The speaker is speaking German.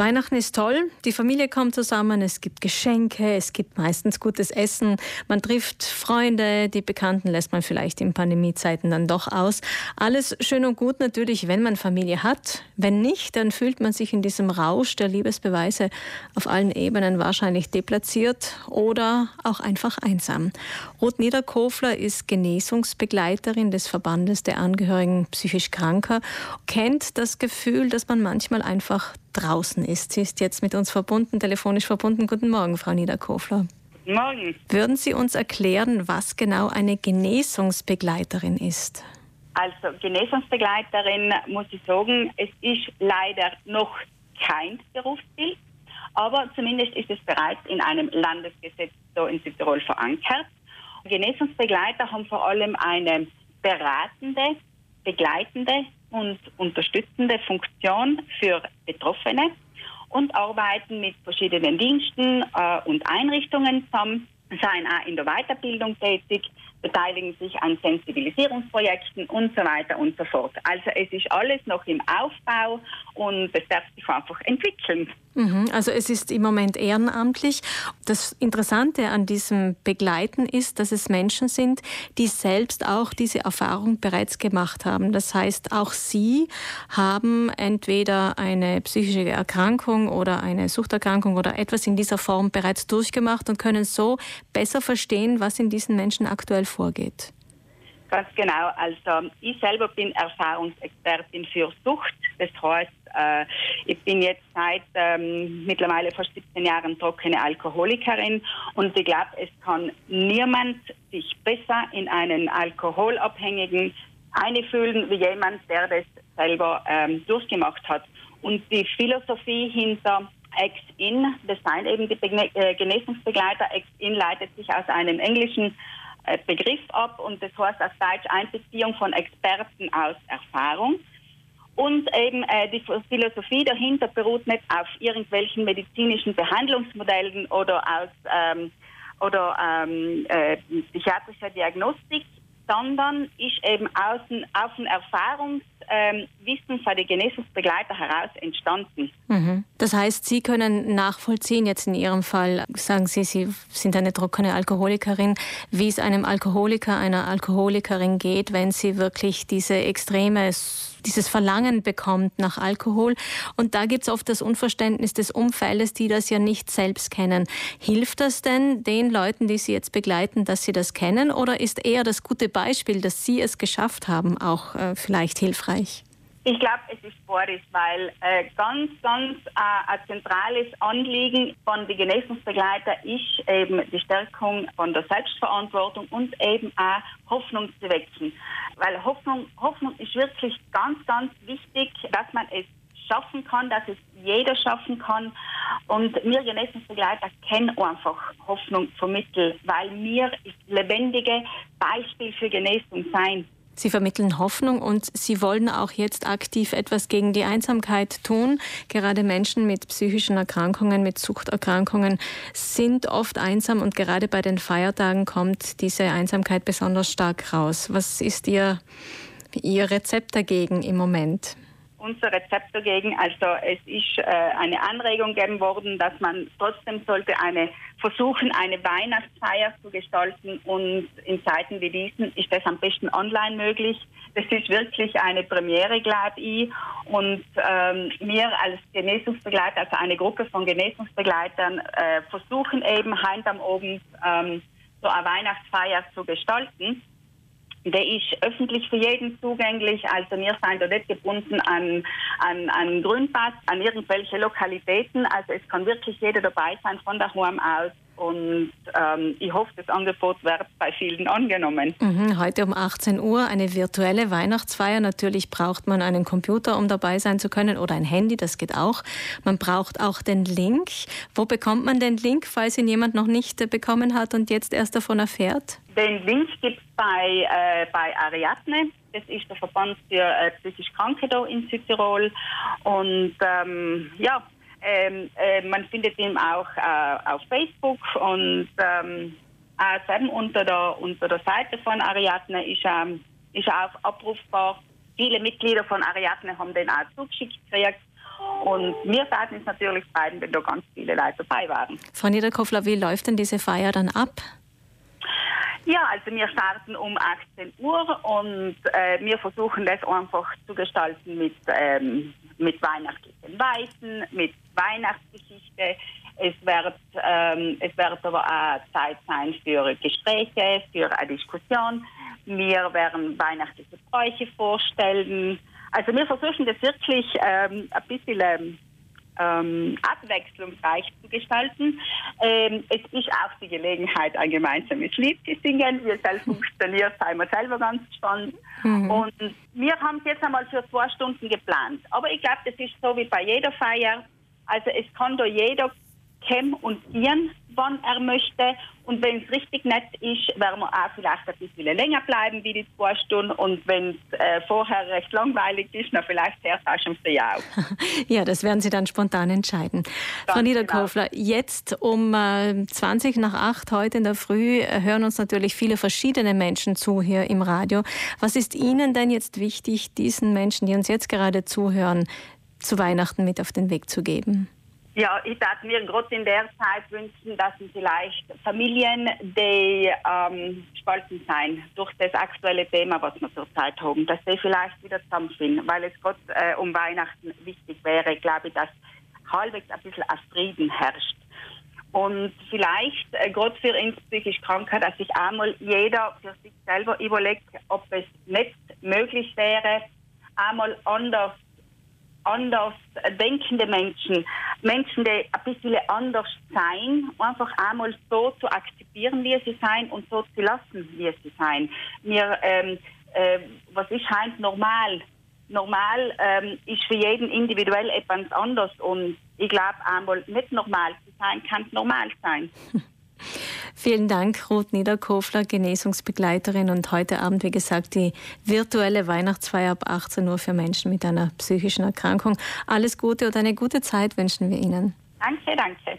Weihnachten ist toll, die Familie kommt zusammen, es gibt Geschenke, es gibt meistens gutes Essen, man trifft Freunde, die Bekannten lässt man vielleicht in Pandemiezeiten dann doch aus. Alles schön und gut natürlich, wenn man Familie hat. Wenn nicht, dann fühlt man sich in diesem Rausch der Liebesbeweise auf allen Ebenen wahrscheinlich deplatziert oder auch einfach einsam. Ruth Niederkofler ist Genesungsbegleiterin des Verbandes der Angehörigen psychisch Kranker, kennt das Gefühl, dass man manchmal einfach draußen ist. Sie ist jetzt mit uns verbunden, telefonisch verbunden. Guten Morgen, Frau Niederkofler. Guten Morgen. Würden Sie uns erklären, was genau eine Genesungsbegleiterin ist? Also Genesungsbegleiterin muss ich sagen, es ist leider noch kein Berufsbild, aber zumindest ist es bereits in einem Landesgesetz so in Südtirol verankert. Genesungsbegleiter haben vor allem eine beratende, begleitende und unterstützende Funktion für Betroffene und arbeiten mit verschiedenen Diensten äh, und Einrichtungen zusammen, seien auch in der Weiterbildung tätig, beteiligen sich an Sensibilisierungsprojekten und so weiter und so fort. Also es ist alles noch im Aufbau und es darf sich einfach entwickeln. Mhm, also es ist im Moment ehrenamtlich. Das Interessante an diesem Begleiten ist, dass es Menschen sind, die selbst auch diese Erfahrung bereits gemacht haben. Das heißt, auch sie haben entweder eine psychische Erkrankung oder eine Suchterkrankung oder etwas in dieser Form bereits durchgemacht und können so besser verstehen, was in diesen Menschen aktuell vorgeht. Ganz genau. Also ich selber bin Erfahrungsexpertin für Sucht. Das heißt, äh, ich bin jetzt seit ähm, mittlerweile fast 17 Jahren trockene Alkoholikerin und ich glaube, es kann niemand sich besser in einen Alkoholabhängigen einfühlen wie jemand, der das selber ähm, durchgemacht hat. Und die Philosophie hinter Ex-In, das sind eben die äh, Genesungsbegleiter. Ex-In leitet sich aus einem englischen Begriff ab und das heißt auf Deutsch Einbeziehung von Experten aus Erfahrung. Und eben äh, die Philosophie dahinter beruht nicht auf irgendwelchen medizinischen Behandlungsmodellen oder aus ähm, oder ähm, äh, psychiatrischer Diagnostik, sondern ist eben aus, aus dem Erfahrungswissen ähm, von den Genesungsbegleiter heraus entstanden. Mhm. Das heißt, Sie können nachvollziehen, jetzt in Ihrem Fall, sagen Sie, Sie sind eine trockene Alkoholikerin, wie es einem Alkoholiker, einer Alkoholikerin geht, wenn sie wirklich diese extreme dieses Verlangen bekommt nach Alkohol. Und da gibt es oft das Unverständnis des Umfeldes, die das ja nicht selbst kennen. Hilft das denn den Leuten, die Sie jetzt begleiten, dass sie das kennen? Oder ist eher das gute Beispiel, dass Sie es geschafft haben, auch äh, vielleicht hilfreich? Ich glaube, es ist beides, weil äh, ganz, ganz äh, ein zentrales Anliegen von den Genesungsbegleitern ist eben die Stärkung von der Selbstverantwortung und eben auch Hoffnung zu wecken. Weil Hoffnung, Hoffnung ist wirklich ganz, ganz wichtig, dass man es schaffen kann, dass es jeder schaffen kann. Und wir Genesungsbegleiter kennen einfach Hoffnung vermitteln, weil wir das lebendige Beispiel für Genesung sein. Sie vermitteln Hoffnung und Sie wollen auch jetzt aktiv etwas gegen die Einsamkeit tun. Gerade Menschen mit psychischen Erkrankungen, mit Suchterkrankungen sind oft einsam und gerade bei den Feiertagen kommt diese Einsamkeit besonders stark raus. Was ist Ihr, Ihr Rezept dagegen im Moment? Unser Rezept dagegen. Also es ist äh, eine Anregung gegeben worden, dass man trotzdem sollte eine versuchen, eine Weihnachtsfeier zu gestalten und in Zeiten wie diesen ist das am besten online möglich. Das ist wirklich eine Premiere, glaube ich. Und ähm, wir als Genesungsbegleiter, also eine Gruppe von Genesungsbegleitern, äh, versuchen eben heim am Abend ähm, so eine Weihnachtsfeier zu gestalten. Der ist öffentlich für jeden zugänglich, also wir sind da nicht gebunden an, an, an Grünpass, an irgendwelche Lokalitäten. Also es kann wirklich jeder dabei sein von daheim aus. Und ähm, ich hoffe, das Angebot wird bei vielen angenommen. Mhm, heute um 18 Uhr eine virtuelle Weihnachtsfeier. Natürlich braucht man einen Computer, um dabei sein zu können, oder ein Handy, das geht auch. Man braucht auch den Link. Wo bekommt man den Link, falls ihn jemand noch nicht äh, bekommen hat und jetzt erst davon erfährt? Den Link gibt es bei, äh, bei Ariadne. Das ist der Verband für äh, psychisch Kranke da in Südtirol. Und ähm, ja, ähm, äh, man findet ihn auch äh, auf Facebook und ähm, auch unter der, unter der Seite von Ariadne ist, ähm, ist auch abrufbar. Viele Mitglieder von Ariadne haben den auch zugeschickt gekriegt. Und wir werden uns natürlich freuen, wenn da ganz viele Leute dabei waren. Frau Niederkofler, wie läuft denn diese Feier dann ab? Ja, also wir starten um 18 Uhr und äh, wir versuchen das einfach zu gestalten mit, ähm, mit weihnachtlichen Weisen, mit Weihnachtsgeschichte. Es wird, ähm, es wird aber auch Zeit sein für Gespräche, für eine Diskussion. Wir werden weihnachtliche Bräuche vorstellen. Also wir versuchen das wirklich ähm, ein bisschen ähm, ähm, abwechslungsreich zu gestalten. Ähm, es ist auch die Gelegenheit, ein gemeinsames Lied zu singen. Es selbst funktioniert, sind wir selber ganz gespannt. Mhm. Und wir haben es jetzt einmal für zwei Stunden geplant. Aber ich glaube, das ist so wie bei jeder Feier. Also es kann da jeder kämen und gehen, wann er möchte. Und wenn es richtig nett ist, werden wir auch vielleicht ein bisschen länger bleiben wie die zwei Stunden. Und wenn es äh, vorher recht langweilig ist, dann vielleicht erst auch schon früh auf. ja, das werden Sie dann spontan entscheiden. Ganz Frau Niederkofler, genau. jetzt um äh, 20 nach 8 heute in der Früh äh, hören uns natürlich viele verschiedene Menschen zu hier im Radio. Was ist Ihnen denn jetzt wichtig, diesen Menschen, die uns jetzt gerade zuhören, zu Weihnachten mit auf den Weg zu geben? Ja, ich würde mir gerade in der Zeit wünschen, dass vielleicht Familien, die ähm, spalten sein durch das aktuelle Thema, was wir zurzeit haben, dass sie vielleicht wieder zusammenfinden, weil es Gott äh, um Weihnachten wichtig wäre, glaube ich, dass halbwegs ein bisschen ein Frieden herrscht. Und vielleicht, äh, gerade für uns psychisch Kranke, dass sich einmal jeder für sich selber überlegt, ob es nicht möglich wäre, einmal anders anders denkende Menschen, Menschen, die ein bisschen anders sein, einfach einmal so zu akzeptieren, wie sie sein und so zu lassen, wie sie sein. Wir, ähm, äh, was ist halt normal? Normal ähm, ist für jeden individuell etwas anders und ich glaube einmal nicht normal zu sein, kann normal sein. Vielen Dank, Ruth Niederkofler, Genesungsbegleiterin und heute Abend, wie gesagt, die virtuelle Weihnachtsfeier ab 18 Uhr für Menschen mit einer psychischen Erkrankung. Alles Gute und eine gute Zeit wünschen wir Ihnen. Danke, danke.